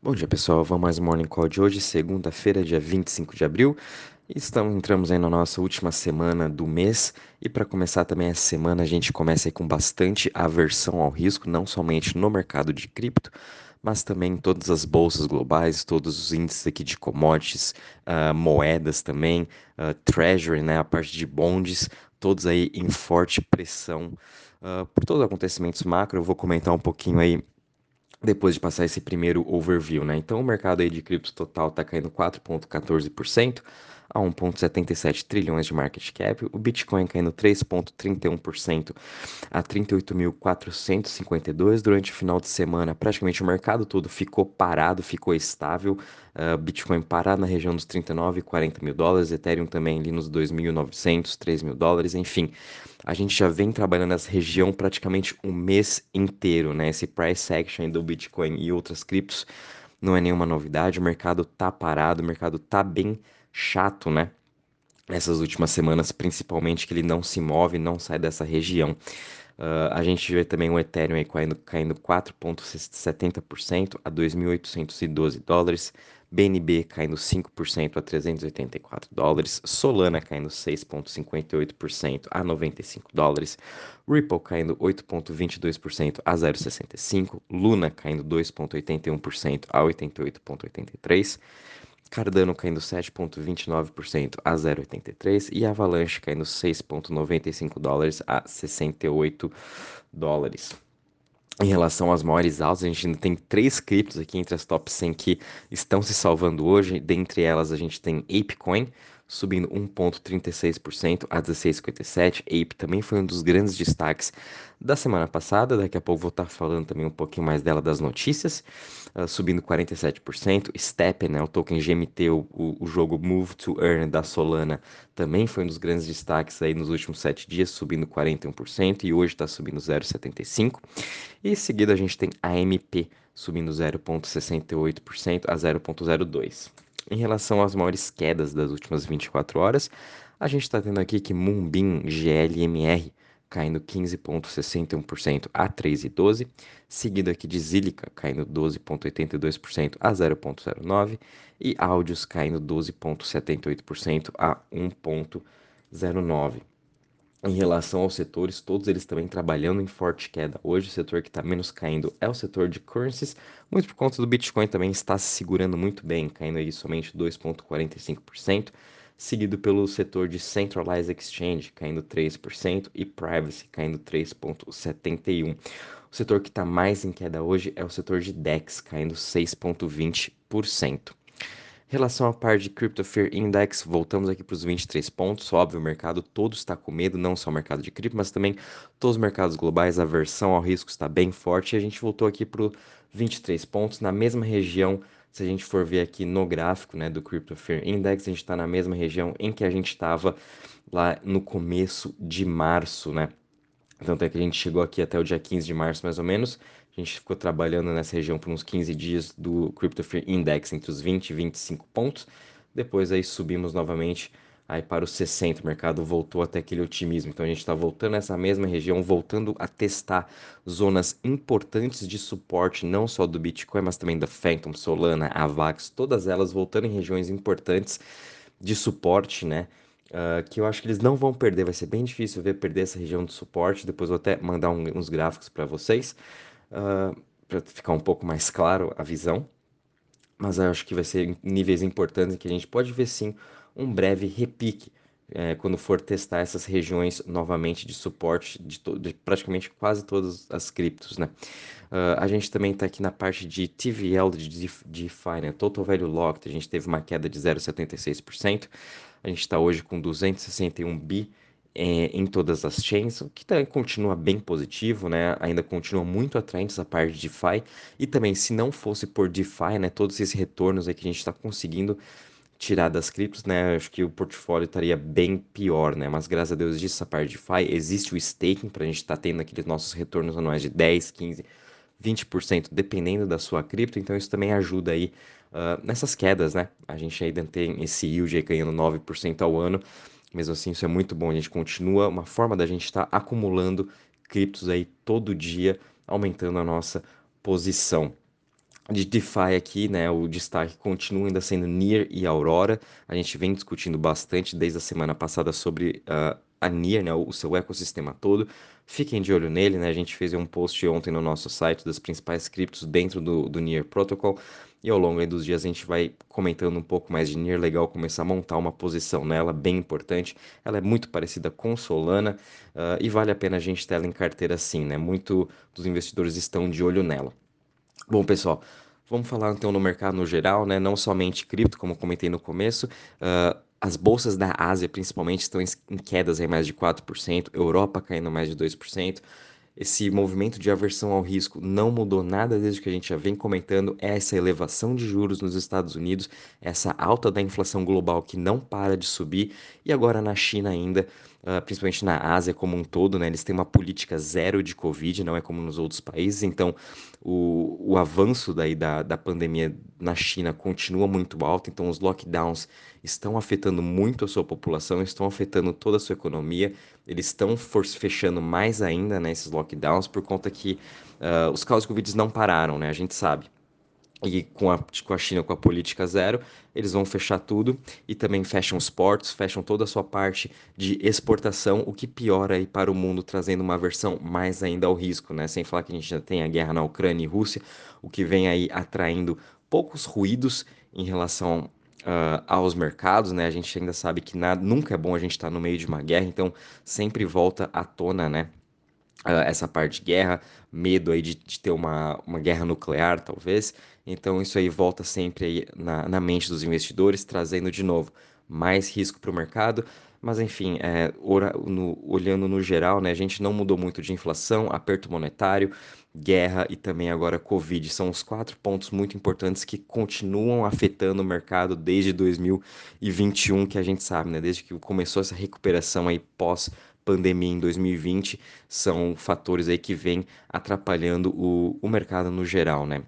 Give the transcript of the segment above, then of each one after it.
Bom dia, pessoal. Vamos mais um Morning Call de hoje, segunda-feira, dia 25 de abril. Estamos, entramos aí na nossa última semana do mês e para começar também essa semana a gente começa aí com bastante aversão ao risco, não somente no mercado de cripto, mas também em todas as bolsas globais, todos os índices aqui de commodities, uh, moedas também, uh, treasury, né, a parte de bonds, todos aí em forte pressão uh, por todos os acontecimentos macro. Eu vou comentar um pouquinho aí depois de passar esse primeiro overview, né? Então o mercado aí de criptos total está caindo 4,14% a 1,77 trilhões de market cap, o Bitcoin caindo 3,31% a 38.452 durante o final de semana. Praticamente o mercado todo ficou parado, ficou estável. Uh, Bitcoin parado na região dos 39 e 40 mil dólares, Ethereum também ali nos 2.900, 3 mil dólares, enfim. A gente já vem trabalhando nessa região praticamente um mês inteiro, né? Esse price action do Bitcoin e outras criptos não é nenhuma novidade, o mercado tá parado, o mercado tá bem chato, né? Essas últimas semanas, principalmente, que ele não se move, não sai dessa região. Uh, a gente vê também o Ethereum aí caindo, caindo 4,70% a 2.812 dólares. BNB caindo 5% a 384 dólares, Solana caindo 6,58% a 95 dólares, Ripple caindo 8,22% a 0,65, Luna caindo 2,81% a 88,83, Cardano caindo 7,29% a 0,83 e Avalanche caindo 6,95 dólares a 68 dólares. Em relação às maiores altas, a gente ainda tem três criptos aqui entre as top 100 que estão se salvando hoje. Dentre elas, a gente tem ApeCoin, subindo 1,36% a 16,57. Ape também foi um dos grandes destaques da semana passada. Daqui a pouco vou estar falando também um pouquinho mais dela das notícias, uh, subindo 47%. Step, né, o token GMT, o, o, jogo Move to Earn da Solana, também foi um dos grandes destaques aí nos últimos sete dias, subindo 41% e hoje está subindo 0,75%. E em seguida a gente tem AMP subindo 0,68% a 0,02%. Em relação às maiores quedas das últimas 24 horas, a gente está tendo aqui que Mumbin GLMR caindo 15,61% a 3,12, seguido aqui de Zilica caindo 12,82% a 0,09 e Áudios caindo 12,78% a 1,09. Em relação aos setores, todos eles também trabalhando em forte queda. Hoje, o setor que está menos caindo é o setor de currencies, muito por conta do Bitcoin também está se segurando muito bem, caindo aí somente 2,45%, seguido pelo setor de Centralized Exchange, caindo 3%, e Privacy, caindo 3,71%. O setor que está mais em queda hoje é o setor de DEX, caindo 6,20% relação à parte de Crypto Fear Index, voltamos aqui para os 23 pontos. Óbvio, o mercado todo está com medo, não só o mercado de cripto, mas também todos os mercados globais. A aversão ao risco está bem forte. E a gente voltou aqui para 23 pontos, na mesma região. Se a gente for ver aqui no gráfico né, do Crypto Fear Index, a gente está na mesma região em que a gente estava lá no começo de março, né? Então, até que a gente chegou aqui até o dia 15 de março, mais ou menos, a gente ficou trabalhando nessa região por uns 15 dias do Crypto Fear Index, entre os 20 e 25 pontos. Depois aí subimos novamente aí para os 60, o mercado voltou até aquele otimismo. Então a gente está voltando nessa mesma região, voltando a testar zonas importantes de suporte, não só do Bitcoin, mas também da Phantom, Solana, Avax, todas elas voltando em regiões importantes de suporte, né? Uh, que eu acho que eles não vão perder, vai ser bem difícil ver perder essa região de suporte. Depois vou até mandar um, uns gráficos para vocês uh, ah, para ficar um pouco mais claro a visão. Mas acho que vai ser níveis importantes que a gente pode ver sim um breve repique é, quando for testar essas regiões novamente de suporte de, de praticamente quase todas as criptos, né? Uh, a gente também está aqui na parte de TVL de DeFi, né? Total Value Locked, a gente teve uma queda de 0,76%, a gente está hoje com 261 bi em todas as chains, o que tá, continua bem positivo, né? Ainda continua muito atraente essa parte de DeFi. E também, se não fosse por DeFi, né? Todos esses retornos aí que a gente está conseguindo tirar das criptos, né? Acho que o portfólio estaria bem pior, né? Mas graças a Deus existe essa parte de DeFi, existe o staking para a gente estar tá tendo aqueles nossos retornos anuais de 10, 15, 20%, dependendo da sua cripto. Então isso também ajuda aí uh, nessas quedas, né? A gente ainda tem esse yield aí ganhando 9% ao ano. Mesmo assim, isso é muito bom. A gente continua uma forma da gente estar tá acumulando criptos aí todo dia, aumentando a nossa posição. de DeFi aqui, né, o destaque continua ainda sendo Near e Aurora. A gente vem discutindo bastante desde a semana passada sobre uh, a Near, né, o seu ecossistema todo. Fiquem de olho nele, né? A gente fez um post ontem no nosso site das principais criptos dentro do, do Near Protocol. E ao longo dos dias a gente vai comentando um pouco mais de Near. Legal começar a montar uma posição nela, bem importante. Ela é muito parecida com Solana uh, e vale a pena a gente ter ela em carteira sim, né? Muito dos investidores estão de olho nela. Bom, pessoal, vamos falar então no mercado no geral, né? Não somente cripto, como comentei no começo. Uh, as bolsas da Ásia, principalmente, estão em quedas aí mais de 4%, Europa caindo mais de 2%. Esse movimento de aversão ao risco não mudou nada desde que a gente já vem comentando. É essa elevação de juros nos Estados Unidos, essa alta da inflação global que não para de subir, e agora na China ainda, uh, principalmente na Ásia como um todo, né, eles têm uma política zero de Covid, não é como nos outros países, então o, o avanço daí da, da pandemia na China continua muito alto, então os lockdowns estão afetando muito a sua população, estão afetando toda a sua economia, eles estão fechando mais ainda né, esses lockdowns por conta que uh, os casos de Covid não pararam, né, a gente sabe. E com a, com a China com a política zero, eles vão fechar tudo e também fecham os portos, fecham toda a sua parte de exportação, o que piora aí para o mundo, trazendo uma versão mais ainda ao risco, né? Sem falar que a gente já tem a guerra na Ucrânia e Rússia, o que vem aí atraindo poucos ruídos em relação uh, aos mercados, né? A gente ainda sabe que nada, nunca é bom a gente estar tá no meio de uma guerra, então sempre volta à tona, né? Uh, essa parte de guerra, medo aí de, de, ter uma, uma guerra nuclear, talvez. Então isso aí volta sempre aí na, na mente dos investidores, trazendo de novo mais risco para o mercado. Mas enfim, é, ora, no, olhando no geral, né, a gente não mudou muito de inflação, aperto monetário, guerra e também agora Covid. São os quatro pontos muito importantes que continuam afetando o mercado desde 2021, que a gente sabe, né? Desde que começou essa recuperação aí pós pandemia em 2020, são fatores aí que vêm atrapalhando o, o mercado no geral, né?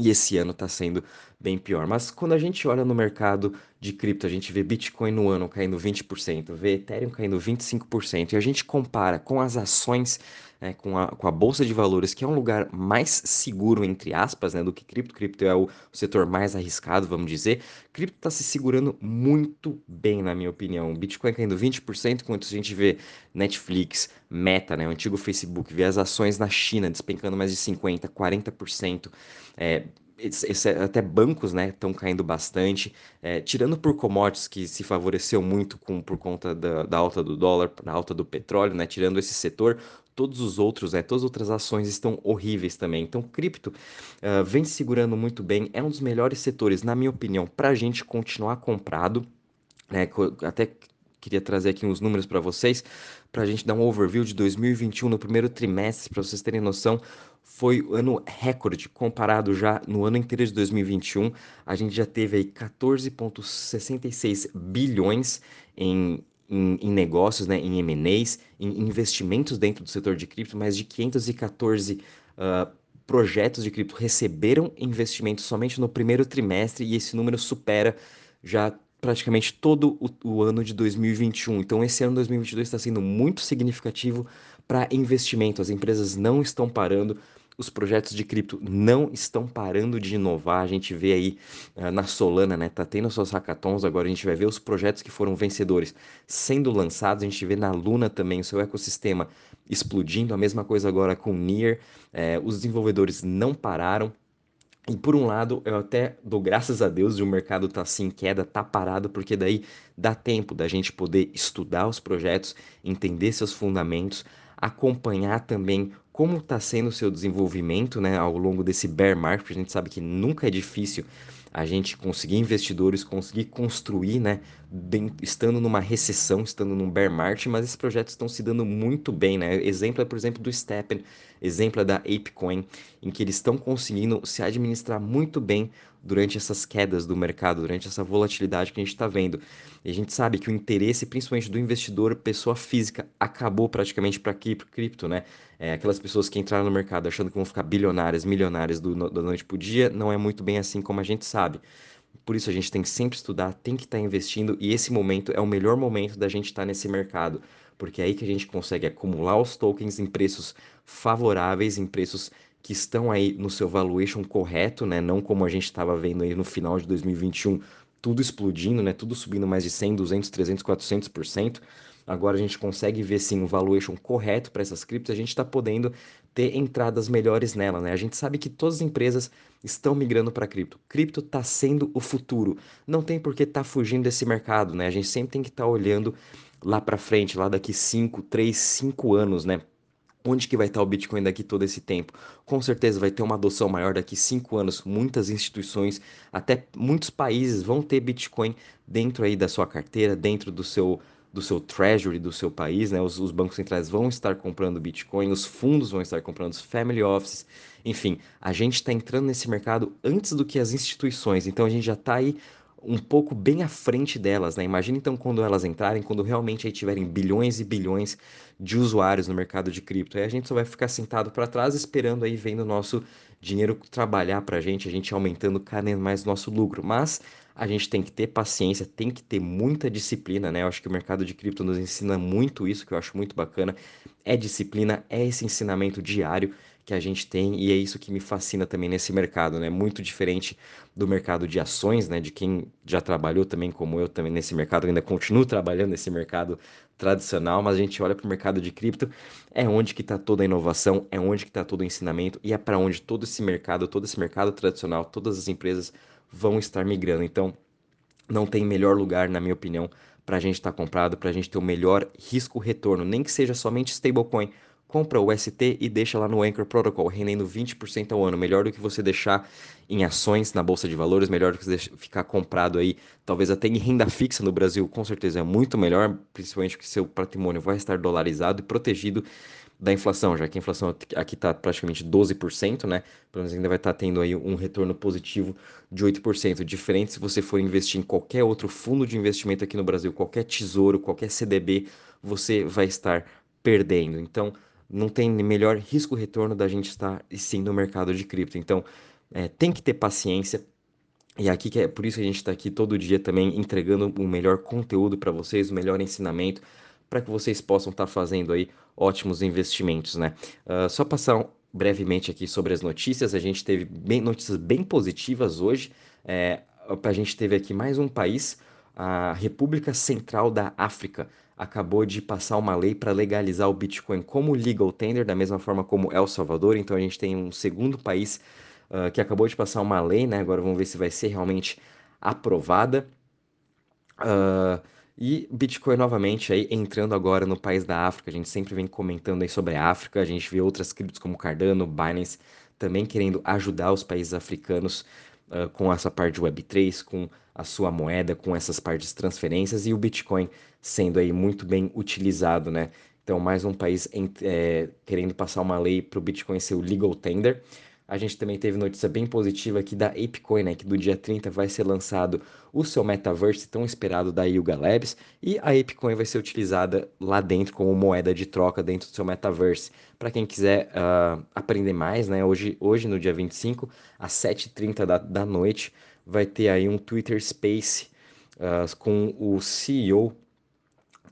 E esse ano está sendo bem pior. Mas quando a gente olha no mercado de cripto, a gente vê Bitcoin no ano caindo 20%, vê Ethereum caindo 25%, e a gente compara com as ações, né, com, a, com a Bolsa de Valores, que é um lugar mais seguro, entre aspas, né, do que cripto. Cripto é o setor mais arriscado, vamos dizer. Cripto está se segurando muito bem, na minha opinião. Bitcoin caindo 20%, enquanto a gente vê Netflix, Meta, né, o antigo Facebook, vê as ações na China despencando mais de 50%, 40%. É, esse, até bancos né estão caindo bastante. É, tirando por commodities que se favoreceu muito com por conta da, da, alta do dólar da alta do petróleo né tirando esse setor todos os outros né todas as outras ações estão horríveis também. Então cripto uh, vem segurando muito bem é um dos melhores setores na minha opinião para a gente continuar comprado né até queria trazer aqui uns números para vocês, para a gente dar um overview de 2021 no primeiro trimestre, para vocês terem noção. Foi ano recorde comparado já no ano inteiro de 2021. A gente já teve aí 14,66 bilhões em, em, em, negócios, né, em M&As, em investimentos dentro do setor de cripto, mais de 514 uh, ah, projetos de cripto receberam investimentos somente no primeiro trimestre e esse número supera já praticamente todo o, o, ano de 2021. Então, esse ano 2022 está sendo muito significativo para investimento. As empresas não estão parando, os projetos de cripto não estão parando de inovar. A gente vê aí uh, na Solana, né? Tá tendo suas hackathons, agora a gente vai ver os projetos que foram vencedores sendo lançados. A gente vê na Luna também o seu ecossistema explodindo. A mesma coisa agora com Near. É, os desenvolvedores não pararam. E por um lado, eu até dou graças a Deus de o mercado tá assim em queda, tá parado, porque daí dá tempo da gente poder estudar os projetos, entender seus fundamentos, acompanhar também como está sendo o seu desenvolvimento né, ao longo desse bear market. A gente sabe que nunca é difícil a gente conseguir investidores, conseguir construir, né, estando numa recessão, estando num bear market, mas esses projetos estão se dando muito bem, né? Exemplo é, por exemplo, do Steppen, exemplo é da ApeCoin, em que eles estão conseguindo se administrar muito bem durante essas quedas do mercado, durante essa volatilidade que a gente está vendo. E a gente sabe que o interesse, principalmente do investidor, pessoa física, acabou praticamente para cripto, né? É, aquelas pessoas que entraram no mercado achando que vão ficar bilionárias, milionárias do, da noite para o dia, não é muito bem assim como a gente sabe. Por isso a gente tem que sempre estudar, tem que estar tá investindo e esse momento é o melhor momento da gente estar tá nesse mercado, porque é aí que a gente consegue acumular os tokens em preços favoráveis, em preços que estão aí no seu valuation correto, né? Não como a gente estava vendo aí no final de 2021, tudo explodindo, né? Tudo subindo mais de 100, 200, 300, 400%. Agora a gente consegue ver sim o valuation correto para essas criptos, a gente está podendo ter entradas melhores nela, né? A gente sabe que todas as empresas estão migrando para cripto. Cripto está sendo o futuro. Não tem por que estar tá fugindo desse mercado, né? A gente sempre tem que estar tá olhando lá para frente, lá daqui 5, 3, 5 anos, né? Onde que vai estar o Bitcoin daqui todo esse tempo? Com certeza vai ter uma adoção maior daqui cinco anos. Muitas instituições, até muitos países vão ter Bitcoin dentro aí da sua carteira, dentro do seu do seu treasury do seu país, né? Os, os, bancos centrais vão estar comprando Bitcoin, os fundos vão estar comprando, os family offices, enfim, a gente está entrando nesse mercado antes do que as instituições, então a gente já está aí um pouco bem à frente delas, né? Imagina então quando elas entrarem, quando realmente aí tiverem bilhões e bilhões de usuários no mercado de cripto. Aí a gente só vai ficar sentado para trás esperando aí vendo o nosso dinheiro trabalhar para a gente, a gente aumentando cada vez mais nosso lucro. Mas a gente tem que ter paciência, tem que ter muita disciplina, né? Eu acho que o mercado de cripto nos ensina muito isso, que eu acho muito bacana. É disciplina, é esse ensinamento diário que a gente tem e é isso que me fascina também nesse mercado, né? Muito diferente do mercado de ações, né? De quem já trabalhou também como eu também nesse mercado, ainda continuo trabalhando nesse mercado tradicional, mas a gente olha para o mercado de cripto, é onde que está toda a inovação, é onde que está todo o ensinamento e é para onde todo esse mercado, todo esse mercado tradicional, todas as empresas vão estar migrando. Então, não tem melhor lugar, na minha opinião, para a gente estar tá comprado, para a gente ter o melhor risco-retorno, nem que seja somente stablecoin, compra o ST e deixa lá no Anchor Protocol, rendendo 20% ao ano. Melhor do que você deixar em ações na bolsa de valores, melhor do que você ficar comprado aí, talvez até em renda fixa no Brasil, com certeza é muito melhor, principalmente que seu patrimônio vai estar dolarizado e protegido da inflação, já que a inflação aqui está praticamente 12%, né? Pelo menos ainda vai estar tá tendo aí um retorno positivo de 8%. Diferente se você for investir em qualquer outro fundo de investimento aqui no Brasil, qualquer tesouro, qualquer CDB, você vai estar perdendo. Então, não tem melhor risco-retorno da gente estar sim no mercado de cripto. Então, é, tem que ter paciência. E aqui que é por isso que a gente está aqui todo dia também entregando o melhor conteúdo para vocês, o melhor ensinamento, para que vocês possam estar tá fazendo aí ótimos investimentos, né? Uh, só passar brevemente aqui sobre as notícias. A gente teve bem, notícias bem positivas hoje. É, a gente teve aqui mais um país, a República Central da África acabou de passar uma lei para legalizar o Bitcoin como legal tender, da mesma forma como El Salvador. Então a gente tem um segundo país uh, que acabou de passar uma lei, né? Agora vamos ver se vai ser realmente aprovada. Uh, e Bitcoin novamente aí entrando agora no país da África. A gente sempre vem comentando aí sobre a África. A gente vê outras criptos como Cardano, Binance também querendo ajudar os países africanos uh, com essa parte de Web3, com a sua moeda, com essas partes de transferências e o Bitcoin sendo aí muito bem utilizado, né? Então, mais um país é, querendo passar uma lei para o Bitcoin ser o legal tender. A gente também teve notícia bem positiva aqui da ApeCoin, né, que do dia 30 vai ser lançado o seu metaverse tão esperado da Yuga Labs e a ApeCoin vai ser utilizada lá dentro como moeda de troca dentro do seu metaverse. Para quem quiser uh, aprender mais, né, hoje, hoje no dia 25, às 7h30 da, da noite, vai ter aí um Twitter Space uh, com o CEO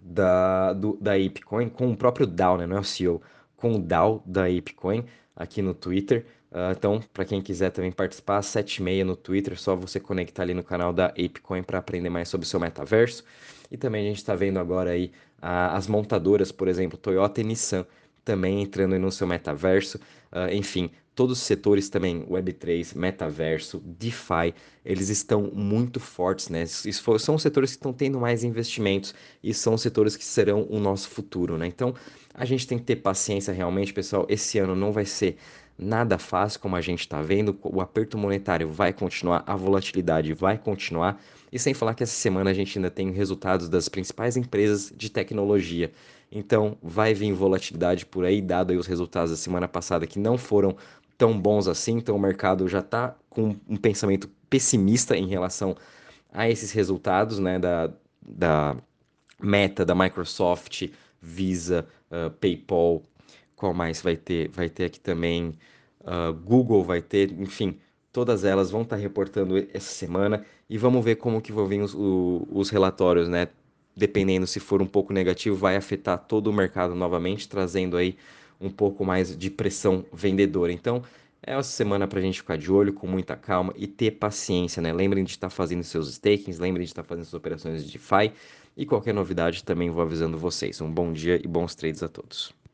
da, do, da ApeCoin, com o próprio DAO, né, não é o CEO, com o DAO da ApeCoin aqui no Twitter. Uh, então, para quem quiser também participar, 7h30 no Twitter, só você conectar ali no canal da ApeCoin para aprender mais sobre o seu metaverso. E também a gente está vendo agora aí as montadoras, por exemplo, Toyota e Nissan, também entrando no seu metaverso. Uh, enfim, todos os setores também, Web3, metaverso, DeFi, eles estão muito fortes, né? São os setores que estão tendo mais investimentos e são os setores que serão o nosso futuro, né? Então, a gente tem que ter paciência realmente, pessoal. Esse ano não vai ser nada fácil, como a gente está vendo. O aperto monetário vai continuar, a volatilidade vai continuar. E sem falar que essa semana a gente ainda tem resultados das principais empresas de tecnologia. Então vai vir volatilidade por aí, dado aí os resultados da semana passada que não foram tão bons assim. Então o mercado já está com um pensamento pessimista em relação a esses resultados, né? Da, da Meta, da Microsoft, Visa, uh, PayPal, qual mais vai ter? Vai ter aqui também uh, Google, vai ter, enfim, todas elas vão estar reportando essa semana e vamos ver como que vão vir os, os relatórios, né? Dependendo se for um pouco negativo, vai afetar todo o mercado novamente, trazendo aí um pouco mais de pressão vendedora. Então, é essa semana para a gente ficar de olho, com muita calma e ter paciência, né? Lembrem de estar fazendo seus stakings, lembrem de estar fazendo suas operações de DeFi e qualquer novidade também vou avisando vocês. Um bom dia e bons trades a todos.